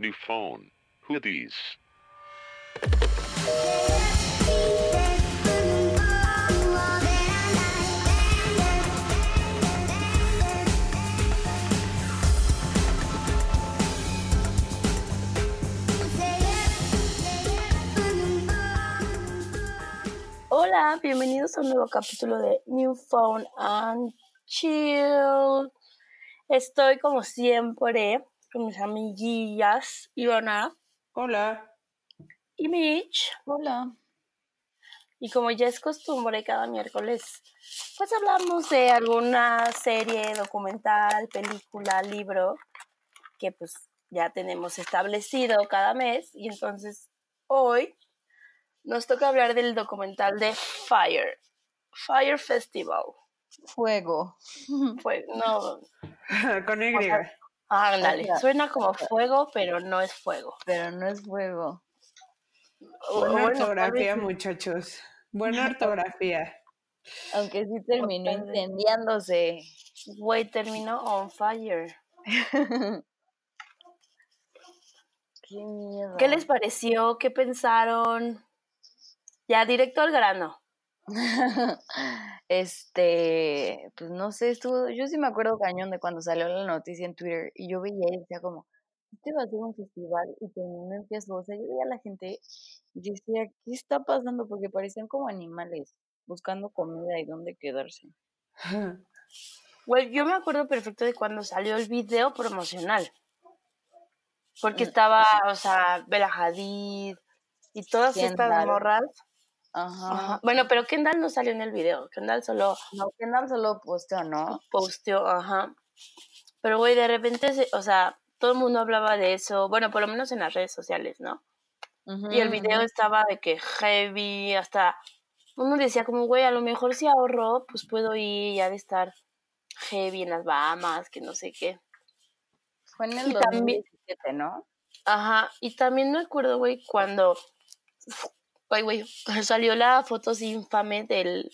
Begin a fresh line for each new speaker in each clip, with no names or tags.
New phone. Who these?
Hola, bienvenidos a un nuevo capítulo de New Phone and Chill. Estoy como siempre con mis amiguillas Ivana
Hola.
y Mitch.
Hola.
Y como ya es costumbre cada miércoles, pues hablamos de alguna serie, documental, película, libro que pues ya tenemos establecido cada mes. Y entonces hoy nos toca hablar del documental de Fire, Fire Festival.
Fuego.
Fue, no,
Con Y.
ándale, suena como fuego, pero no es fuego.
Pero no es fuego.
Buena
bueno,
ortografía, muchachos. Buena ortografía.
Aunque sí terminó incendiándose.
Güey, terminó on fire.
Qué miedo.
¿Qué les pareció? ¿Qué pensaron? Ya, directo al grano.
este, pues no sé, estuvo, yo sí me acuerdo cañón de cuando salió la noticia en Twitter y yo veía y decía como, este va a ser un festival y terminó en fiesta, o sea, yo veía a la gente y decía, ¿qué está pasando? Porque parecían como animales buscando comida y dónde quedarse.
Güey, yo me acuerdo perfecto de cuando salió el video promocional. Porque
Mm,
estaba, o sea, Bella Hadid y todas estas morras.
Ajá.
Ajá. Bueno, pero Kendall no salió en el video. Kendall solo
No, Kendall solo posteó, ¿no?
posteó, ajá. Pero, güey, de repente, o sea, todo el mundo hablaba de eso. Bueno, por lo menos en las redes sociales, ¿no? Y el video estaba de que heavy, hasta uno decía como, güey, a lo mejor si ahorro, pues puedo ir y ha de estar heavy en las Bahamas, que no sé qué.
Fue en el
y también-
2017, ¿no?
Ajá, y también me acuerdo, güey, cuando, ay, güey, salió la foto así infame del,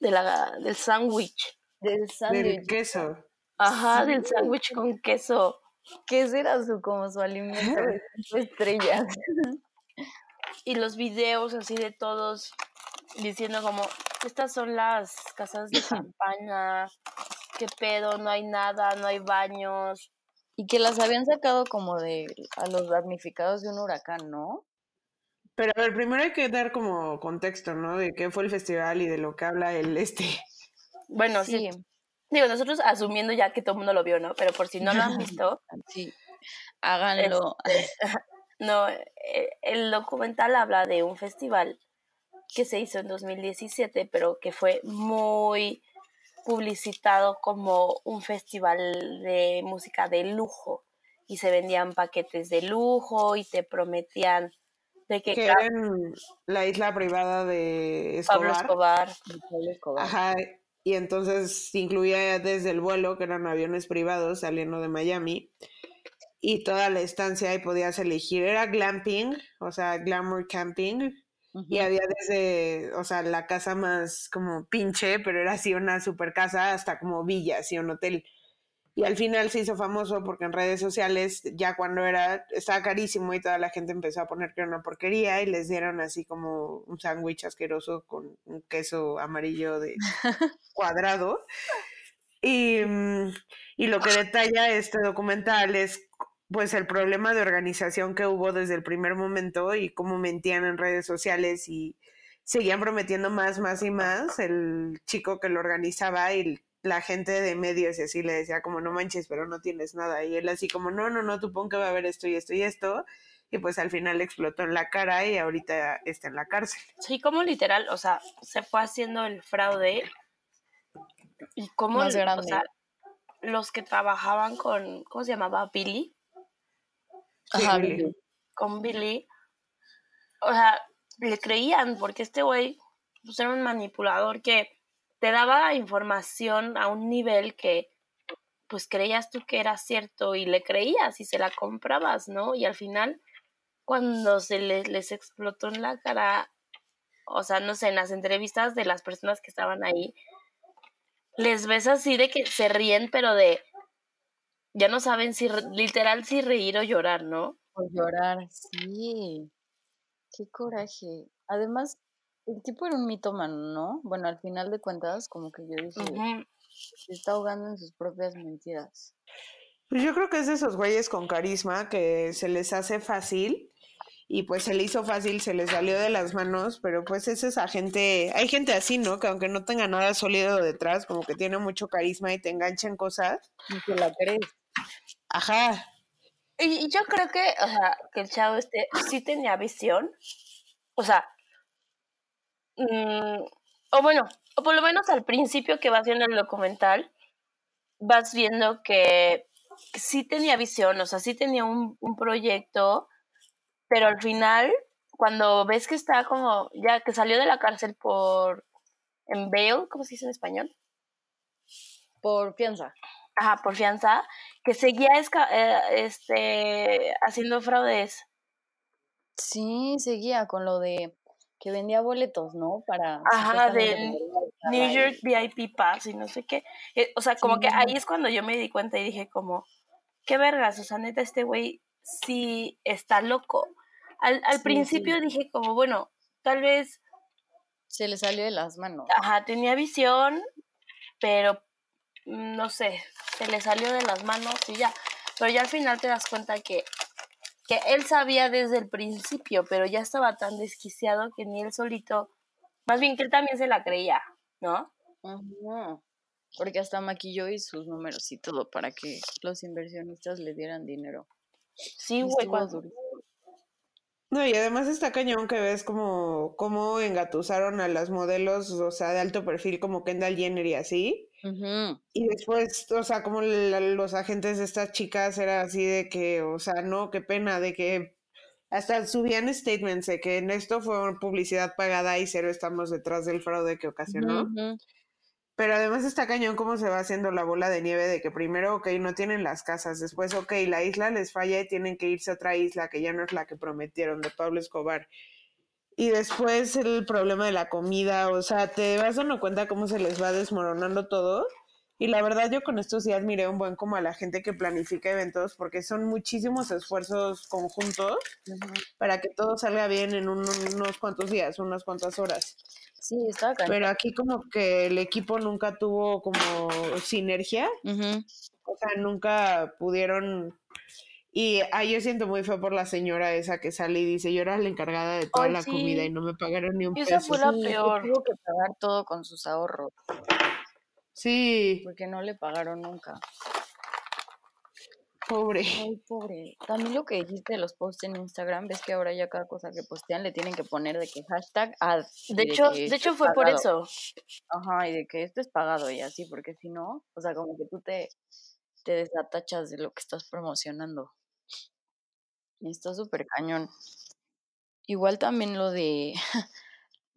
de la, del sándwich.
Del
Del
sándwich.
queso.
Ajá,
Sí.
del sándwich con queso.
¿Qué era su, como su alimento de estrellas?
Y los videos así de todos diciendo como, estas son las casas de campaña, qué pedo, no hay nada, no hay baños.
Y que las habían sacado como de a los damnificados de un huracán, ¿no?
Pero a ver, primero hay que dar como contexto, ¿no? De qué fue el festival y de lo que habla el este.
Bueno, sí. Digo, nosotros asumiendo ya que todo el mundo lo vio, ¿no? Pero por si no lo han visto,
Sí. Háganlo.
no, eh, el documental habla de un festival que se hizo en 2017, pero que fue muy publicitado como un festival de música de lujo y se vendían paquetes de lujo y te prometían de que
Que
cada-
era en la isla privada de
Pablo
Escobar.
Escobar
Pablo Escobar.
Ajá. Y entonces incluía desde el vuelo, que eran aviones privados saliendo de Miami, y toda la estancia y podías elegir. Era glamping, o sea, glamour camping. Y había desde, o sea, la casa más como pinche, pero era así una super casa, hasta como villa, así un hotel. Y al final se hizo famoso porque en redes sociales, ya cuando era, estaba carísimo y toda la gente empezó a poner que era una porquería y les dieron así como un sándwich asqueroso con un queso amarillo de cuadrado. Y, mm, y lo que detalla este documental es pues el problema de organización que hubo desde el primer momento y cómo mentían en redes sociales y seguían prometiendo más, más y más. El chico que lo organizaba y la gente de medios y así le decía como no manches, pero no tienes nada. Y él así como no, no, no, tú pon que va a haber esto y esto y esto. Y pues al final explotó en la cara y ahorita está en la cárcel.
Sí, como literal, o sea, se fue haciendo el fraude y como,
Más
o
grande.
sea, los que trabajaban con, ¿cómo se llamaba? Billy,
Ajá,
Billy.
Billy.
con Billy, o sea, le creían porque este güey pues, era un manipulador que te daba información a un nivel que pues creías tú que era cierto y le creías y se la comprabas, ¿no? Y al final, cuando se les, les explotó en la cara, o sea, no sé, en las entrevistas de las personas que estaban ahí, les ves así de que se ríen, pero de, ya no saben si literal si reír o llorar, ¿no?
Por llorar, sí. Qué coraje. Además, el tipo era un mitómano, ¿no? Bueno, al final de cuentas, como que yo dije, se está ahogando en sus propias mentiras.
Pues yo creo que es de esos güeyes con carisma que se les hace fácil y pues se le hizo fácil, se les salió de las manos, pero pues es esa gente, hay gente así, ¿no? Que aunque no tenga nada sólido detrás, como que tiene mucho carisma y te engancha en cosas.
Y que la crees.
Ajá,
Y y yo creo que, o sea, que el chavo este sí tenía visión. O sea, mm, o bueno, o por lo menos al principio que vas viendo el documental, vas viendo que sí tenía visión, o sea, sí tenía un, un proyecto, pero al final, cuando ves que está como, ya que salió de la cárcel por, en bail, ¿cómo se dice en español?
Por fianza.
Ajá, por fianza, que seguía eh, este, haciendo fraudes.
Sí, seguía con lo de que vendía boletos, ¿no? Para
Ajá, del New York VIP Pass y no sé qué. Eh, o sea, como que ahí es cuando yo me di cuenta y dije como, qué vergas, o sea, neta, este güey sí está loco. Al, al
Sí,
principio dije como, bueno, tal vez,
Se le salió de las manos.
ajá, tenía visión, pero no sé, se le salió de las manos y ya. Pero ya al final te das cuenta que, que él sabía desde el principio, pero ya estaba tan desquiciado que ni él solito, más bien que él también se la creía, ¿no?
Ujú. Porque hasta maquilló y sus números y todo para que los inversionistas le dieran dinero.
Sí, güey, cuando-.
No, y además está cañón que ves como cómo engatusaron a las modelos, o sea, de alto perfil como Kendall Jenner y así. Y después, o sea, como la- los agentes de estas chicas era así de que, o sea, no, qué pena, de que hasta subían statements de que en esto fue publicidad pagada y cero estamos detrás del fraude que ocasionó. Pero además está cañón cómo se va haciendo la bola de nieve de que primero, ok, no tienen las casas, después, ok, la isla les falla y tienen que irse a otra isla que ya no es la que prometieron de Pablo Escobar. Y después el problema de la comida, o sea, te vas dando cuenta cómo se les va desmoronando todo. Y la verdad yo con esto sí admiré un buen como a la gente que planifica eventos porque son muchísimos esfuerzos conjuntos para que todo salga bien en un- unos cuantos días, unas cuantas horas.
Sí, estaba cañón.
Pero aquí como que el equipo nunca tuvo como sinergia, o sea, nunca pudieron... Y ahí yo siento muy feo por la señora esa que sale y dice, yo era la encargada de toda
Ay,
la
sí.
comida y no me pagaron ni un
Esa
peso.
fue la
Sí,
peor.
tuvo que pagar todo con sus ahorros,
Sí,
porque no le pagaron nunca.
pobre.
Ay, pobre. También lo que dijiste de los posts en Instagram, ves que ahora ya cada cosa que postean le tienen que poner de que hashtag ad.
De hecho, de hecho fue por eso.
Ajá, y de que esto es pagado y así, porque si no, o sea, como que tú te, te desatachas de lo que estás promocionando. Está súper cañón. Igual también lo de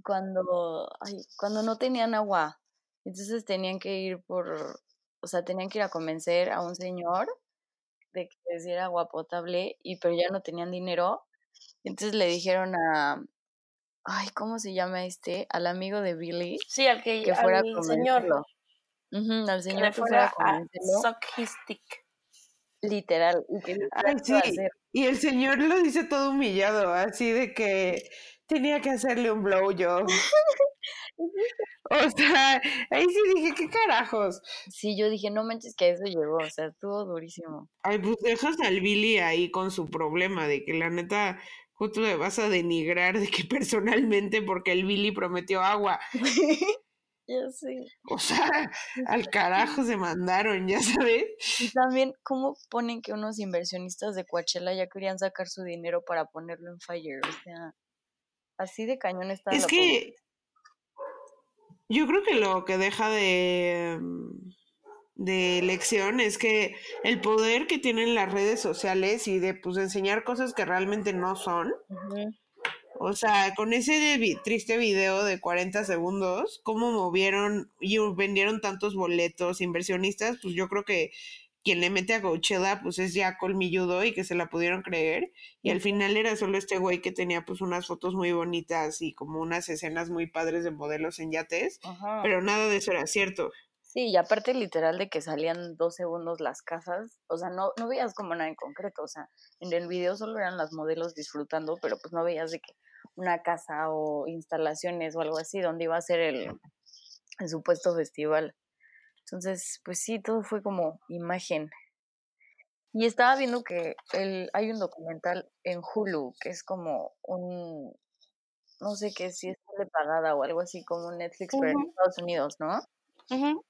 cuando, ay, cuando no tenían agua, entonces tenían que ir por, o sea, tenían que ir a convencer a un señor de que les diera agua potable, y pero ya no tenían dinero. Entonces le dijeron a, ay, ¿cómo se llama este? Al amigo de Billy,
Sí, al que,
que fuera a
al señor
convencerlo. Ujú, al
que
señor
le
que fuera a
suck his dick.
Literal, y que dijera
Ay,
qué iba a
sí.
hacer.
Y el señor lo dice todo humillado, así de que tenía que hacerle un blowjob. O sea, ahí sí dije, ¿qué carajos?
Sí, yo dije, no manches que a eso llegó, o sea, estuvo durísimo.
Ay, pues dejas al Billy ahí con su problema de que la neta, justo le vas a denigrar de que personalmente porque el Billy prometió agua.
ya sé.
O sea, al carajo se mandaron, ya sabes.
Y también, ¿cómo ponen que unos inversionistas de Coachella ya querían sacar su dinero para ponerlo en Fire? O sea, así de cañón está
Es
la
que yo creo que lo que deja de, mm, de lección es que el poder que tienen las redes sociales y de pues enseñar cosas que realmente no son.
pobre. Ujú.
O sea, con ese vi- triste video de 40 segundos, cómo movieron y vendieron tantos boletos inversionistas, pues yo creo que quien le mete a Coachella pues es ya colmilludo y que se la pudieron creer. Y al final era solo este güey que tenía pues unas fotos muy bonitas y como unas escenas muy padres de modelos en yates,
Ajá.
pero nada de eso era cierto.
Sí, y aparte literal de que salían dos segundos las casas, o sea, no, no veías como nada en concreto, o sea, en el video solo eran las modelos disfrutando, pero pues no veías de que una casa o instalaciones o algo así donde iba a ser el, el supuesto festival. Entonces, pues sí, todo fue como imagen. Y estaba viendo que el, hay un documental en Hulu que es como un, no sé qué, si es de pagada o algo así como un Netflix, pero en. Estados Unidos, ¿no?
Ujú.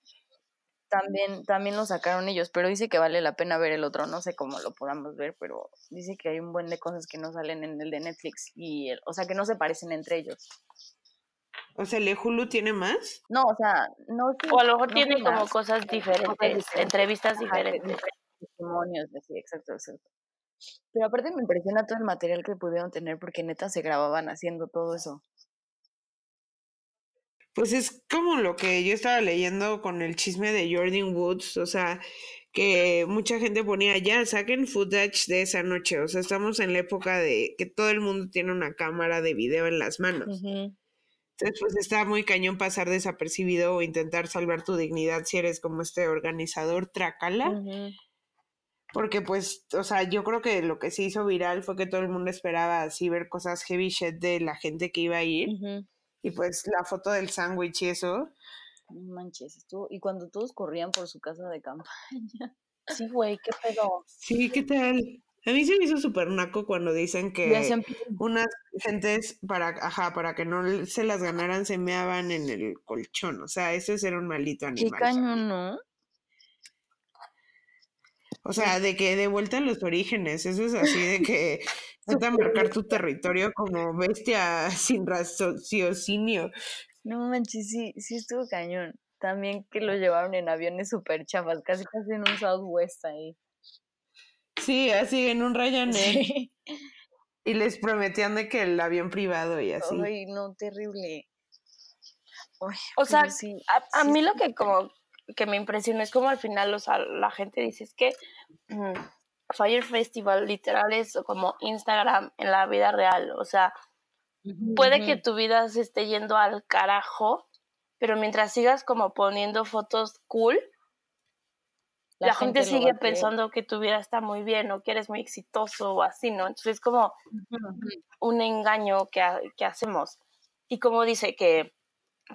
También, también lo sacaron ellos, pero dice que vale la pena ver el otro, no sé cómo lo podamos ver, pero dice que hay un buen de cosas que no salen en el de Netflix, y el- o sea, que no se parecen entre ellos.
O sea, ¿el de Hulu tiene más?
No, o sea, no
O a lo mejor
no
tiene como
más,
cosas diferentes,
diferentes.
entrevistas diferentes.
diferentes testimonios, sí, exacto, exacto. Pero aparte me impresiona todo el material que pudieron tener porque neta se grababan haciendo todo eso.
Pues es como lo que yo estaba leyendo con el chisme de Jordan Woods, o sea, que mucha gente ponía, ya, saquen footage de esa noche, o sea, estamos en la época de que todo el mundo tiene una cámara de video en las manos. Entonces, pues está muy cañón pasar desapercibido o intentar salvar tu dignidad si eres como este organizador tracala.
Ujú.
Porque pues, o sea, yo creo que lo que se hizo viral fue que todo el mundo esperaba así ver cosas heavy shit de la gente que iba a ir. Y pues la foto del sándwich y eso.
No manches, estuvo, y cuando todos corrían por su casa de campaña.
Sí, güey, qué pedo.
Sí, ¿qué tal? A mí se me hizo súper naco cuando dicen que unas gentes para, ajá, para que no se las ganaran se meaban en el colchón. O sea, eso es ser un maldito
Qué
animal.
cañón, ¿no?
O sea, de que de vuelta a los orígenes, eso es así de que vas a marcar tu territorio como bestia sin raciocinio.
No manches, sí, sí estuvo cañón. También que lo llevaron en aviones súper chafas, casi casi en un Southwest ahí.
Sí, así en un Ryanair.
Sí.
Y les prometían de que el avión privado y así.
Ay, no, terrible. Ay,
O sea,
sí,
A, a
sí
mí lo que como que me impresionó es como al final o sea, la gente dice es que mm, Fire Festival literal es como Instagram en la vida real. O sea, puede que tu vida se esté yendo al carajo, pero mientras sigas como poniendo fotos cool, la, gente,
lo va
sigue pensando que tu vida está muy bien o que eres muy exitoso o así, ¿no? Entonces es como un engaño que, que hacemos. Y como dice que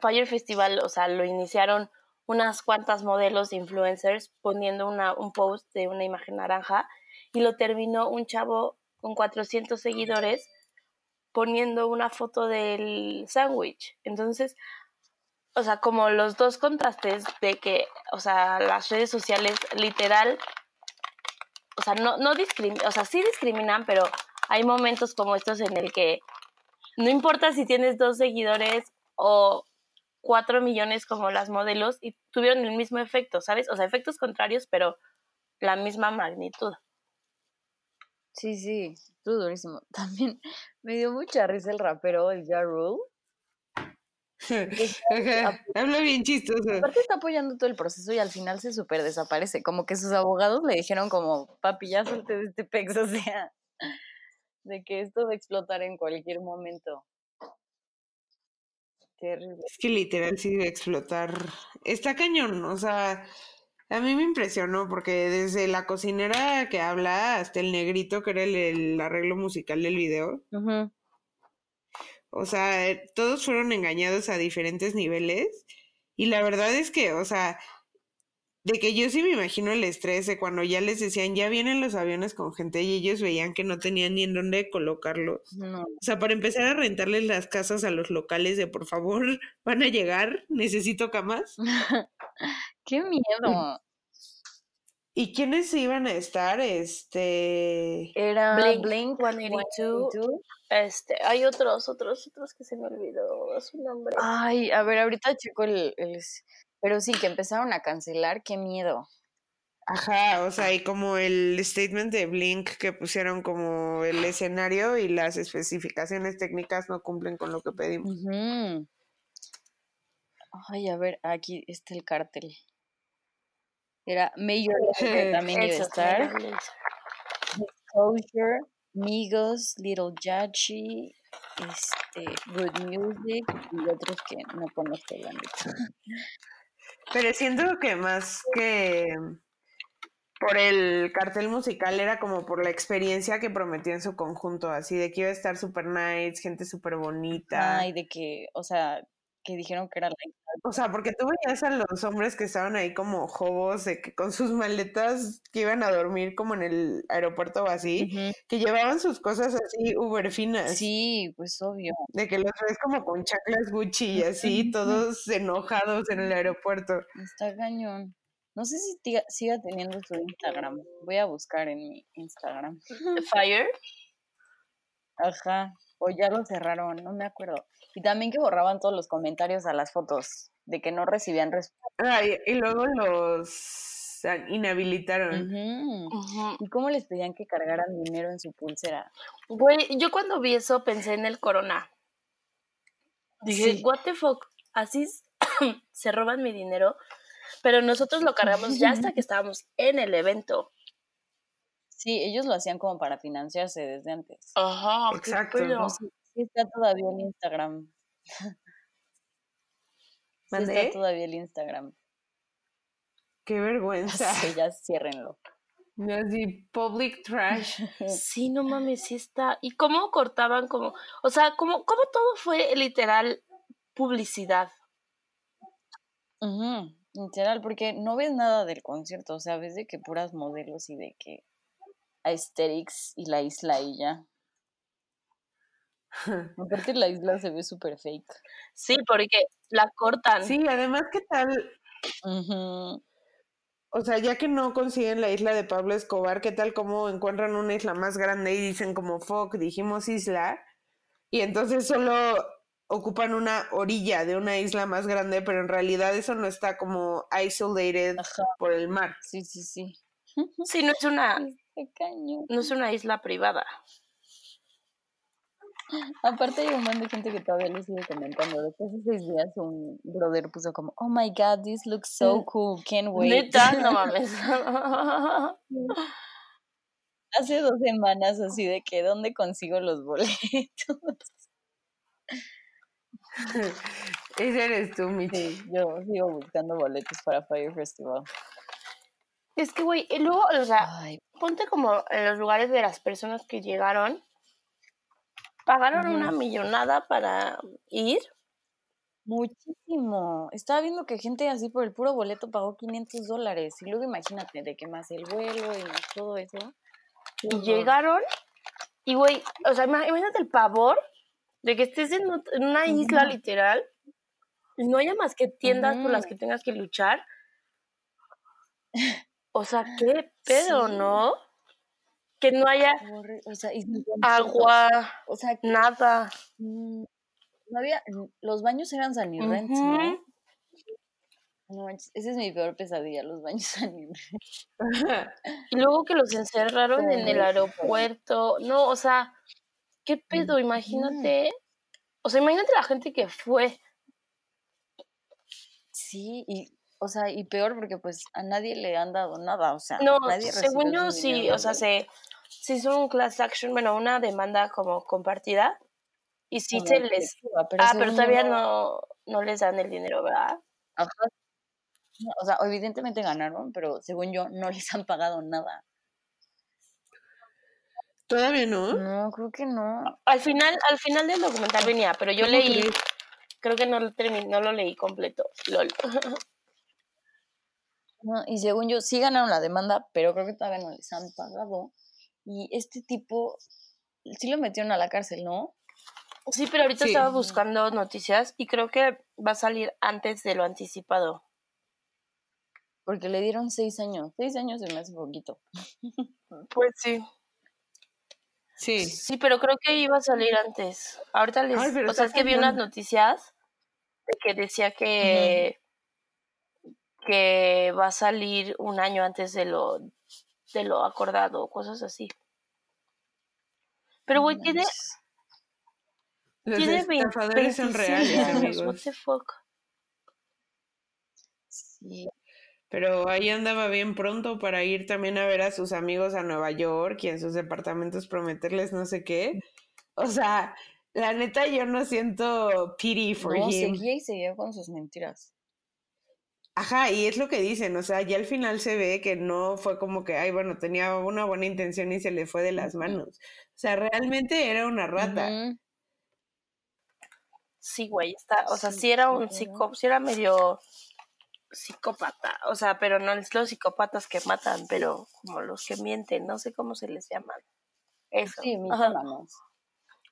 Fire Festival, o sea, lo iniciaron unas cuantas modelos de influencers poniendo una, un post de una imagen naranja y lo terminó un chavo con 400 seguidores poniendo una foto del sándwich. Entonces, o sea, como los dos contrastes de que, o sea, las redes sociales literal, o sea, no, no discriminan, o sea, sí discriminan, pero hay momentos como estos en el que no importa si tienes dos seguidores o cuatro millones como las modelos y tuvieron el mismo efecto, ¿sabes? O sea, efectos contrarios, pero la misma magnitud.
Sí, sí, estuvo durísimo. También me dio mucha risa el rapero, el Ja Rule.
Habla bien chistoso.
Aparte está apoyando todo el proceso y al final se súper desaparece. Como que sus abogados le dijeron como, papi, ya suelte de este pex, o sea, de que esto va a explotar en cualquier momento. Terrible.
Es que literal sí debe explotar. Está cañón, o sea, a mí me impresionó porque desde la cocinera que habla hasta el negrito que era el, el arreglo musical del video, o sea, todos fueron engañados a diferentes niveles. Y la verdad es que, o sea, de que yo sí me imagino el estrés de cuando ya les decían, ya vienen los aviones con gente y ellos veían que no tenían ni en dónde colocarlos.
No.
O sea, para empezar a rentarles las casas a los locales de por favor, van a llegar, necesito camas.
¡Qué miedo!
¿Y quiénes iban a estar? Este.
Era
Blink
Blink
182.
182.
Este, hay otros, otros, otros que se me olvidó su nombre.
Ay, a ver, ahorita checo el, el- Pero sí, que empezaron a cancelar, qué miedo.
Ajá, o sea, y como el statement de Blink que pusieron como el escenario y las especificaciones técnicas no cumplen con lo que pedimos.
Ay, a ver, aquí está el cartel. Era Major Lazer, que también iba a estar.
Major Lazer.
Closure, Migos, Little Yachi, este, Good Music y otros que no conozco la neta.
Pero siento que más que por el cartel musical era como por la experiencia que prometió en su conjunto, así de que iba a estar super nice, gente súper bonita.
Ay, de que, o sea, que dijeron que era la
O sea, porque tú veías a los hombres que estaban ahí como jobos, de que con sus maletas que iban a dormir como en el aeropuerto o así, que llevaban sus cosas así uber finas.
Sí, pues obvio.
De que los ves como con chaclas Gucci y así, todos enojados en el aeropuerto.
Está cañón. No sé si tiga- siga teniendo su Instagram. Voy a buscar en mi Instagram.
Fire.
Ajá. O ya lo cerraron, no me acuerdo. Y también que borraban todos los comentarios a las fotos, de que no recibían respuesta.
Ah, y, y luego los ah, inhabilitaron.
¿Y cómo les pedían que cargaran dinero en su pulsera?
Güey, yo cuando vi eso pensé en el corona. Dije,
Sí.
what the fuck, así se roban mi dinero, pero nosotros lo cargamos ya hasta que estábamos en el evento.
Sí, ellos lo hacían como para financiarse desde antes.
Ajá,
Exacto.
No sí está todavía el Instagram. Sí está todavía el Instagram.
Qué vergüenza.
Sí, ya ciérrenlo.
Así, public trash.
Sí, no mames, sí está. ¿Y cómo cortaban como, o sea, cómo, cómo todo fue literal publicidad?
Ujú, Literal, porque no ves nada del concierto, o sea, ves de que puras modelos y de que aesthetics y la isla y ya. Aparte la isla se ve súper fake.
Sí, porque la cortan.
Sí, además, ¿qué tal? O sea, ya que no consiguen la isla de Pablo Escobar, ¿qué tal como encuentran una isla más grande y dicen como, fuck, dijimos isla? Y entonces solo ocupan una orilla de una isla más grande, pero en realidad eso no está como isolated
Ajá.
por el mar.
Sí, sí, sí.
Sí, no es una,
Qué cañón.
no es una isla privada.
Aparte hay un montón de gente que todavía le sigue comentando. Después de seis días un brother puso como, oh my god, this looks so
Mm.
cool, can't wait.
Neta, no mames.
Hace dos semanas así de que, ¿dónde consigo los boletos?
Ese eres tú, Michi.
Sí, yo sigo buscando boletos para Fire Festival.
Es que, güey, y luego, o sea,
Ay,
ponte como en los lugares de las personas que llegaron, pagaron una millonada para ir.
muchísimo. Estaba viendo que gente así por el puro boleto pagó 500 dólares. Y luego imagínate, de que más el vuelo y más todo eso. Qué
Y llegaron, y güey, o sea, ima- imagínate el pavor de que estés en, una isla literal y no haya más que tiendas por las que tengas que luchar. O sea, qué pedo,
Sí.
¿no? Que no haya
O sea, y
agua,
O sea, que,
nada.
mm, no había, los baños eran sanirrents,
Ujú.
¿no? No manches, esa es mi peor pesadilla, los baños sanirrents.
Y luego que los encerraron en el aeropuerto. No, o sea, qué pedo, imagínate. O sea, imagínate la gente que fue.
Sí, y, o sea, y peor porque pues a nadie le han dado nada, o sea,
No,
nadie
según yo sí, o sea, se, se hizo un class action, bueno, una demanda como compartida. Y sí se les... ah, pero todavía no, no les dan el dinero, ¿verdad?
Ajá. O sea, evidentemente ganaron, pero según yo no les han pagado nada.
Todavía no.
No, creo que no.
Al final, al final del documental venía, pero yo
¿Cómo
leí,
crees?
creo que no lo terminé, no lo leí completo. Lol.
No, y según yo sí ganaron la demanda, pero creo que todavía no les han pagado. Y este tipo sí lo metieron a la cárcel, ¿no?
Sí, pero ahorita
Sí.
estaba buscando noticias y creo que va a salir antes de lo anticipado.
Porque le dieron seis años. Seis años se me hace poquito.
Pues sí.
Sí.
Sí, pero creo que iba a salir antes. Ahorita les...
Ay,
o sea, es que vi unas noticias de que decía que... que va a salir un año antes de lo, de lo acordado, cosas así. Pero, güey, tiene.
Los
tiene 20
estafadores son
26
reales,
años, what
amigos.
the fuck.
Sí.
Pero ahí andaba bien pronto para ir también a ver a sus amigos a Nueva York y en sus departamentos prometerles no sé qué. O sea, la neta yo no siento pity for
No,
him.
seguía y seguía con sus mentiras.
Ajá, y es lo que dicen, o sea, ya al final se ve que no fue como que, ay, bueno, tenía una buena intención y se le fue de las manos. O sea, realmente era una rata.
Sí, güey, está, o sea,
Sí,
sí era un psico, sí era medio psicópata, o sea, pero no es los psicópatas que matan, pero como los que mienten, no sé cómo se les llaman. Eso.
Sí, mitómanos.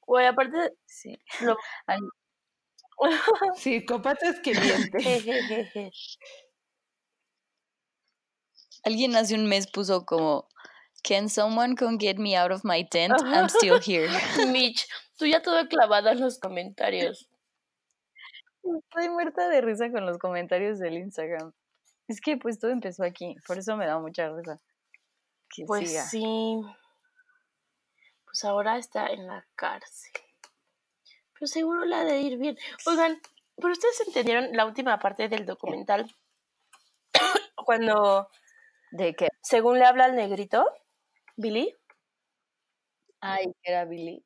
Güey, aparte,
Sí.
lo...
Psicópatas que mienten.
Alguien hace un mes puso como, Can someone come get me out of my tent? I'm still here.
Mitch, tú ya todo clavada en los comentarios.
Estoy muerta de risa con los comentarios del Instagram. Es que pues todo empezó aquí, por eso me da mucha risa. Que
Pues
siga.
sí. Pues ahora está en la cárcel. Pero seguro la de ir bien. Oigan, pero ustedes entendieron la última parte del documental. Cuando,
¿De qué?
según le habla al negrito, Billy.
Ay, que era Billy.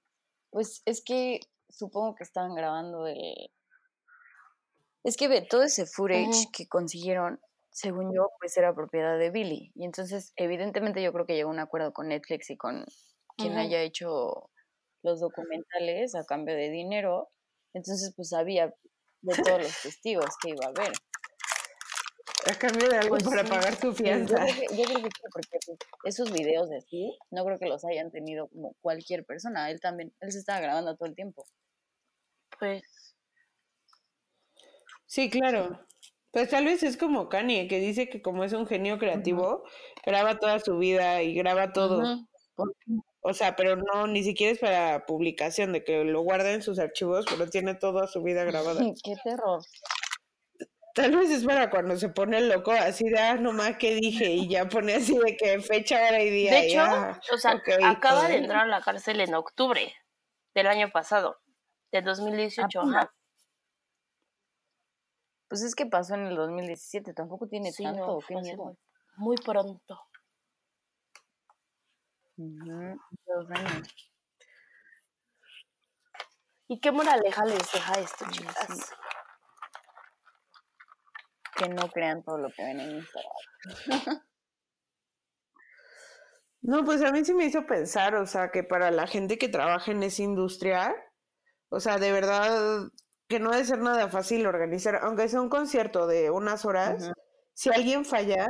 Pues es que supongo que estaban grabando el... Es que ve, todo ese footage que consiguieron, según yo, pues era propiedad de Billy. Y entonces, evidentemente, yo creo que llegó a un acuerdo con Netflix y con quien haya hecho los documentales a cambio de dinero. Entonces, pues sabía de todos los testigos que iba a haber.
A cambio de algo
Pues
para
sí.
pagar su
yo,
fianza.
creo que, yo creo que sí, porque pues, esos videos de sí, no creo que los hayan tenido como cualquier persona. Él también, él se estaba grabando todo el tiempo.
Pues.
Sí, claro. Pues tal vez es como Kanye, que dice que como es un genio creativo, graba toda su vida y graba todo.
Ujú. Por-
O sea, pero no, ni siquiera es para publicación, de que lo guarda en sus archivos, pero tiene toda su vida grabada.
Qué terror.
Tal vez es para cuando se pone loco, así de, ah, nomás que dije, y ya pone así de que fecha, hora y día.
De hecho,
ah,
o sea, acaba de entrar a la cárcel en octubre del año pasado, de 2018.
Apenas.
Ajá.
Pues es que pasó en el 2017, tampoco tiene
Sí,
tanto,
no,
qué
fue hace
miedo.
muy, muy
Dos años.
¿Y qué moraleja les deja esto, chicas?
sí. Que no crean todo lo que ven en Instagram.
No, pues a mí sí me hizo pensar, o sea, que para la gente que trabaja en esa industria, o sea, de verdad que no debe ser nada fácil organizar, aunque sea un concierto de unas horas, si alguien falla,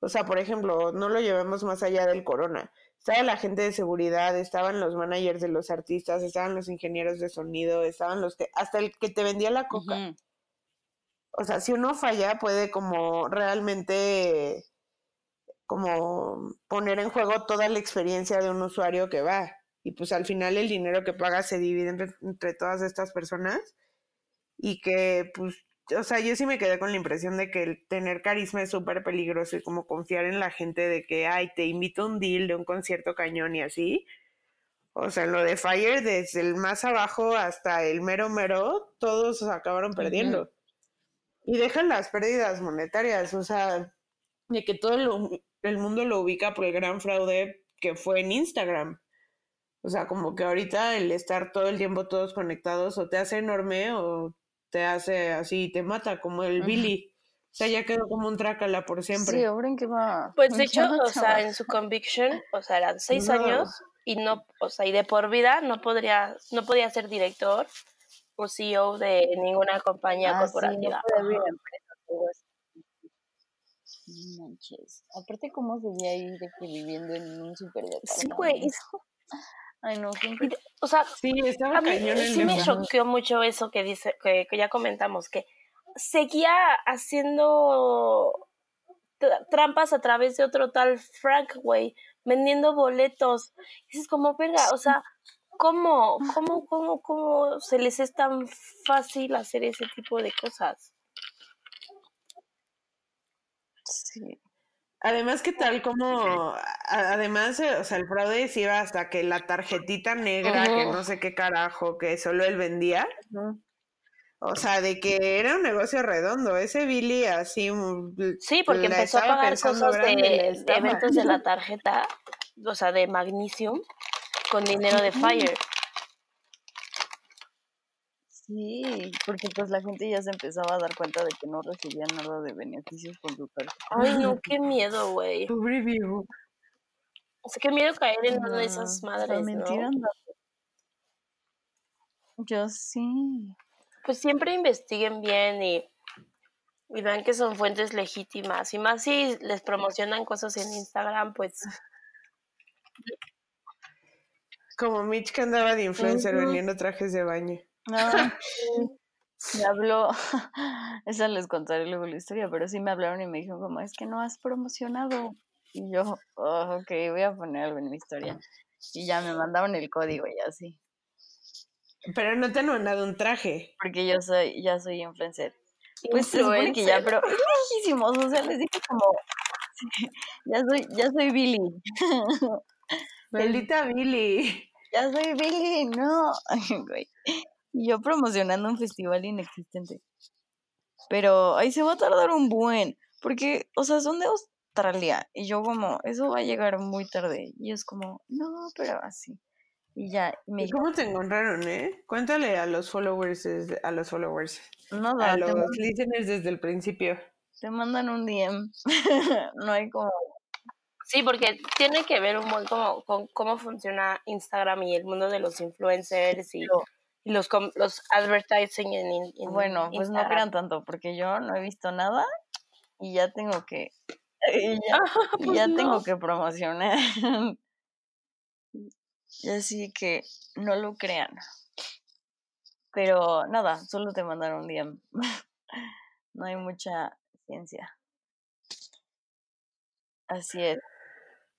o sea, por ejemplo, no lo llevemos más allá del corona. Estaba la gente de seguridad, estaban los managers de los artistas, estaban los ingenieros de sonido, estaban los que, hasta el que te vendía la coca. O sea, si uno falla, puede como realmente como poner en juego toda la experiencia de un usuario que va. Y pues al final el dinero que paga se divide entre, entre todas estas personas. Y que pues, o sea, yo sí me quedé con la impresión de que el tener carisma es súper peligroso y como confiar en la gente de que, ay, te invito a un deal de un concierto cañón y así. O sea, en lo de Fire, desde el más abajo hasta el mero mero, todos acabaron perdiendo. Y dejan las pérdidas monetarias, o sea, de que todo lo- el mundo lo ubica por el gran fraude que fue en Instagram. O sea, como que ahorita el estar todo el tiempo todos conectados o te hace enorme o te hace así, te mata, como el. Billy. O sea, ya quedó como un trácala por siempre.
Sí, ahora en qué va.
Pues de hecho, o sea, en su conviction, o sea, eran seis
No.
años y no, o sea, y de por vida no podría, no podía ser director o CEO de ninguna compañía
Ah, sí, no
corporativa.
así. No manches. Aparte, ¿cómo seguía ahí de que viviendo en un super
Sí, güey.
Ay, no, siempre.
O sea,
Sí, estaba
a mí
cañón el
sí me choqueó mucho eso que dice, que, que ya comentamos, que seguía haciendo tra- trampas a través de otro tal Frank, güey, vendiendo boletos. Y es como, verga, o sea, ¿cómo, cómo, cómo, cómo se les es tan fácil hacer ese tipo de cosas?
Sí.
Además que tal como, además, eh, o sea, el fraude se iba hasta que la tarjetita negra, que no sé qué carajo, que solo él vendía, o sea, de que era un negocio redondo, ese Billy así, mm,
Sí, porque empezó a pagar cosas de, de eventos de la tarjeta, o sea, de Magnesium, con dinero de Fire.
Sí, porque pues la gente ya se empezaba a dar cuenta de que no recibía nada de beneficios por su parte.
Ay, no, qué miedo, güey.
Pobre viejo.
O sea, qué miedo caer en una de esas
No, la
madres,
mentira
¿no?
anda- Yo sí.
Pues siempre investiguen bien y, y vean que son fuentes legítimas. Y más si les promocionan cosas en Instagram, pues
Como Mitch que andaba de influencer vendiendo trajes de baño.
No, me habló, esa les contaré luego la historia, pero sí me hablaron y me dijeron como, es que no has promocionado. Y yo, "Oh, ok, voy a poner algo en mi historia. Y ya me mandaron el código y así,
Pero no te han mandado un traje.
porque yo soy, ya soy influencer. Pues se supone que ya, pero lejísimos, o sea, les dije como, ya soy, ya soy Billy,
Maldita Billy.
ya soy Billy, no. Ay, güey. Y yo promocionando un festival inexistente. Pero ahí se va a tardar un buen, porque, o sea, son de Australia. Y yo como, eso va a llegar muy tarde. Y es como, no, pero así. Y ya, y me
¿Y
dijo,
cómo te encontraron, eh? Cuéntale a los followers, desde- a los followers,
no,
a
da, te,
los listeners desde el principio.
te mandan un DM. no hay como,
Sí, porque tiene que ver un buen como con cómo funciona Instagram y el mundo de los influencers y,
Pero-
y los com- los advertising en, en
bueno, pues no crean tanto, porque yo no he visto nada y ya tengo que, y ya, y
Pues
ya
no.
tengo que promocionar. Y así que no lo crean. Pero nada, solo te mandaron un DM. no hay mucha ciencia. Así es.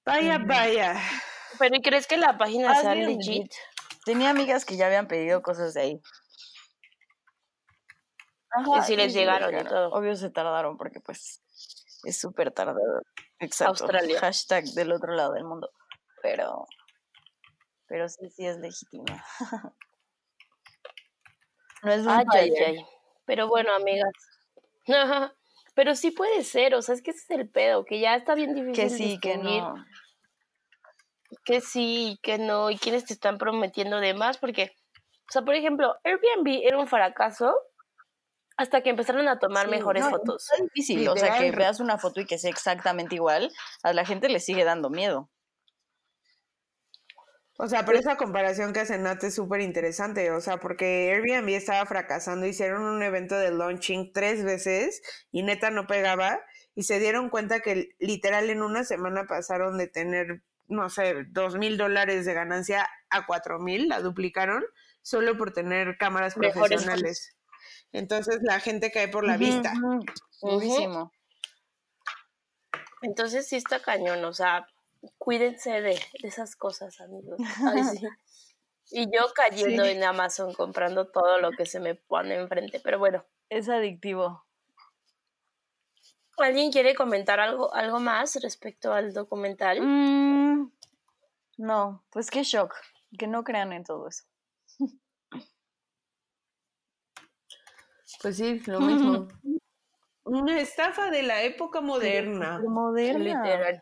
Vaya, vaya.
Pero ¿y crees que la página
Ah,
sea legit?
legit. Tenía amigas que ya habían pedido cosas de ahí.
Y sí les llegaron y todo.
Obvio se tardaron porque pues es súper tardado. Exacto.
Australia.
Hashtag del otro lado del mundo. Pero, pero sí, sí es legítimo. no es un
Ay, ay, ay. Pero bueno, amigas. Pero sí puede ser, o sea, es que ese es el pedo, que ya está bien difícil
Que sí, que no.
Que sí y que no, y quiénes te están prometiendo de más, porque, o sea, por ejemplo, Airbnb era un fracaso hasta que empezaron a tomar
Sí,
mejores
no,
fotos.
Está difícil, o sea, que veas una foto y que sea exactamente igual, a la gente le sigue dando miedo.
O sea, pero esa comparación que hace Nat es súper interesante, o sea, porque Airbnb estaba fracasando, hicieron un evento de launching tres veces y neta no pegaba y se dieron cuenta que literal en una semana pasaron de tener, no sé, dos mil dólares de ganancia a cuatro mil, la duplicaron solo por tener cámaras
Mejores
profesionales. Entonces la gente cae por la vista.
ujú, Durísimo.
Entonces sí está cañón, o sea, cuídense de, de esas cosas, amigos. Ay, sí. Y yo cayendo
Sí.
en Amazon comprando todo lo que se me pone enfrente, pero bueno.
Es adictivo.
¿Alguien quiere comentar algo, algo más respecto al documental?
Mm, no, pues qué shock. Que no crean en todo eso.
Pues sí, lo mismo. Una estafa de la época moderna.
Moderna.
Literal.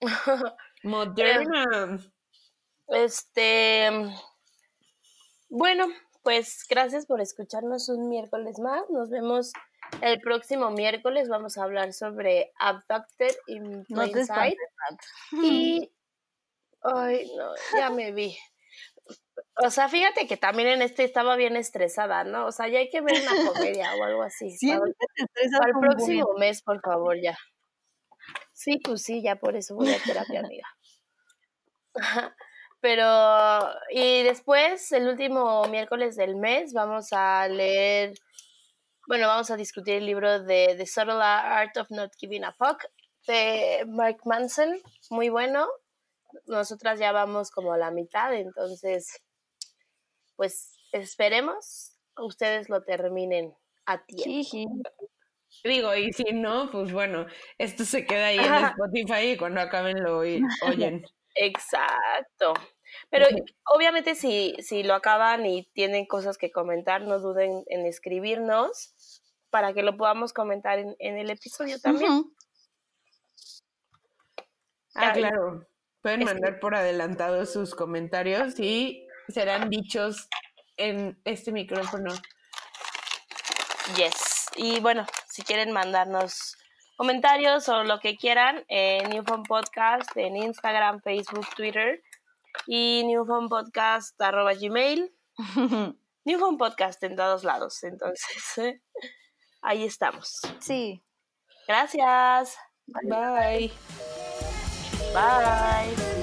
Moderna.
Este, bueno, pues gracias por escucharnos un miércoles más. Nos vemos el próximo miércoles. Vamos a hablar sobre Abducted in
No
Plain Sight.
espantes, Nat.
Y, ay, no, ya me vi. O sea, fíjate que también en este estaba bien estresada, ¿no? O sea, ya hay que ver una comedia o algo así.
Siempre
para el próximo mes, por favor, ya. Sí, pues sí, ya por eso voy a terapia, amiga. Pero, y después, el último miércoles del mes, vamos a leer, bueno, vamos a discutir el libro de The Subtle Art of Not Giving a Fuck de Mark Manson, muy bueno. Nosotras ya vamos como a la mitad, entonces, pues esperemos ustedes lo terminen a tiempo.
Jiji.
Digo, y si no, pues bueno, esto se queda ahí en. Spotify y cuando acaben lo oy- oyen.
Exacto. Pero obviamente si, si lo acaban y tienen cosas que comentar, no duden en escribirnos para que lo podamos comentar en, en el episodio también.
Ah, claro. Pueden mandar por adelantado sus comentarios y serán dichos en este micrófono.
Yes. Y bueno, si quieren mandarnos comentarios o lo que quieran, en Newfound Podcast, en Instagram, Facebook, Twitter y Newfound Podcast arroba gmail. Newfound Podcast en todos lados. Entonces, ahí estamos.
Sí.
Gracias.
Bye.
Bye.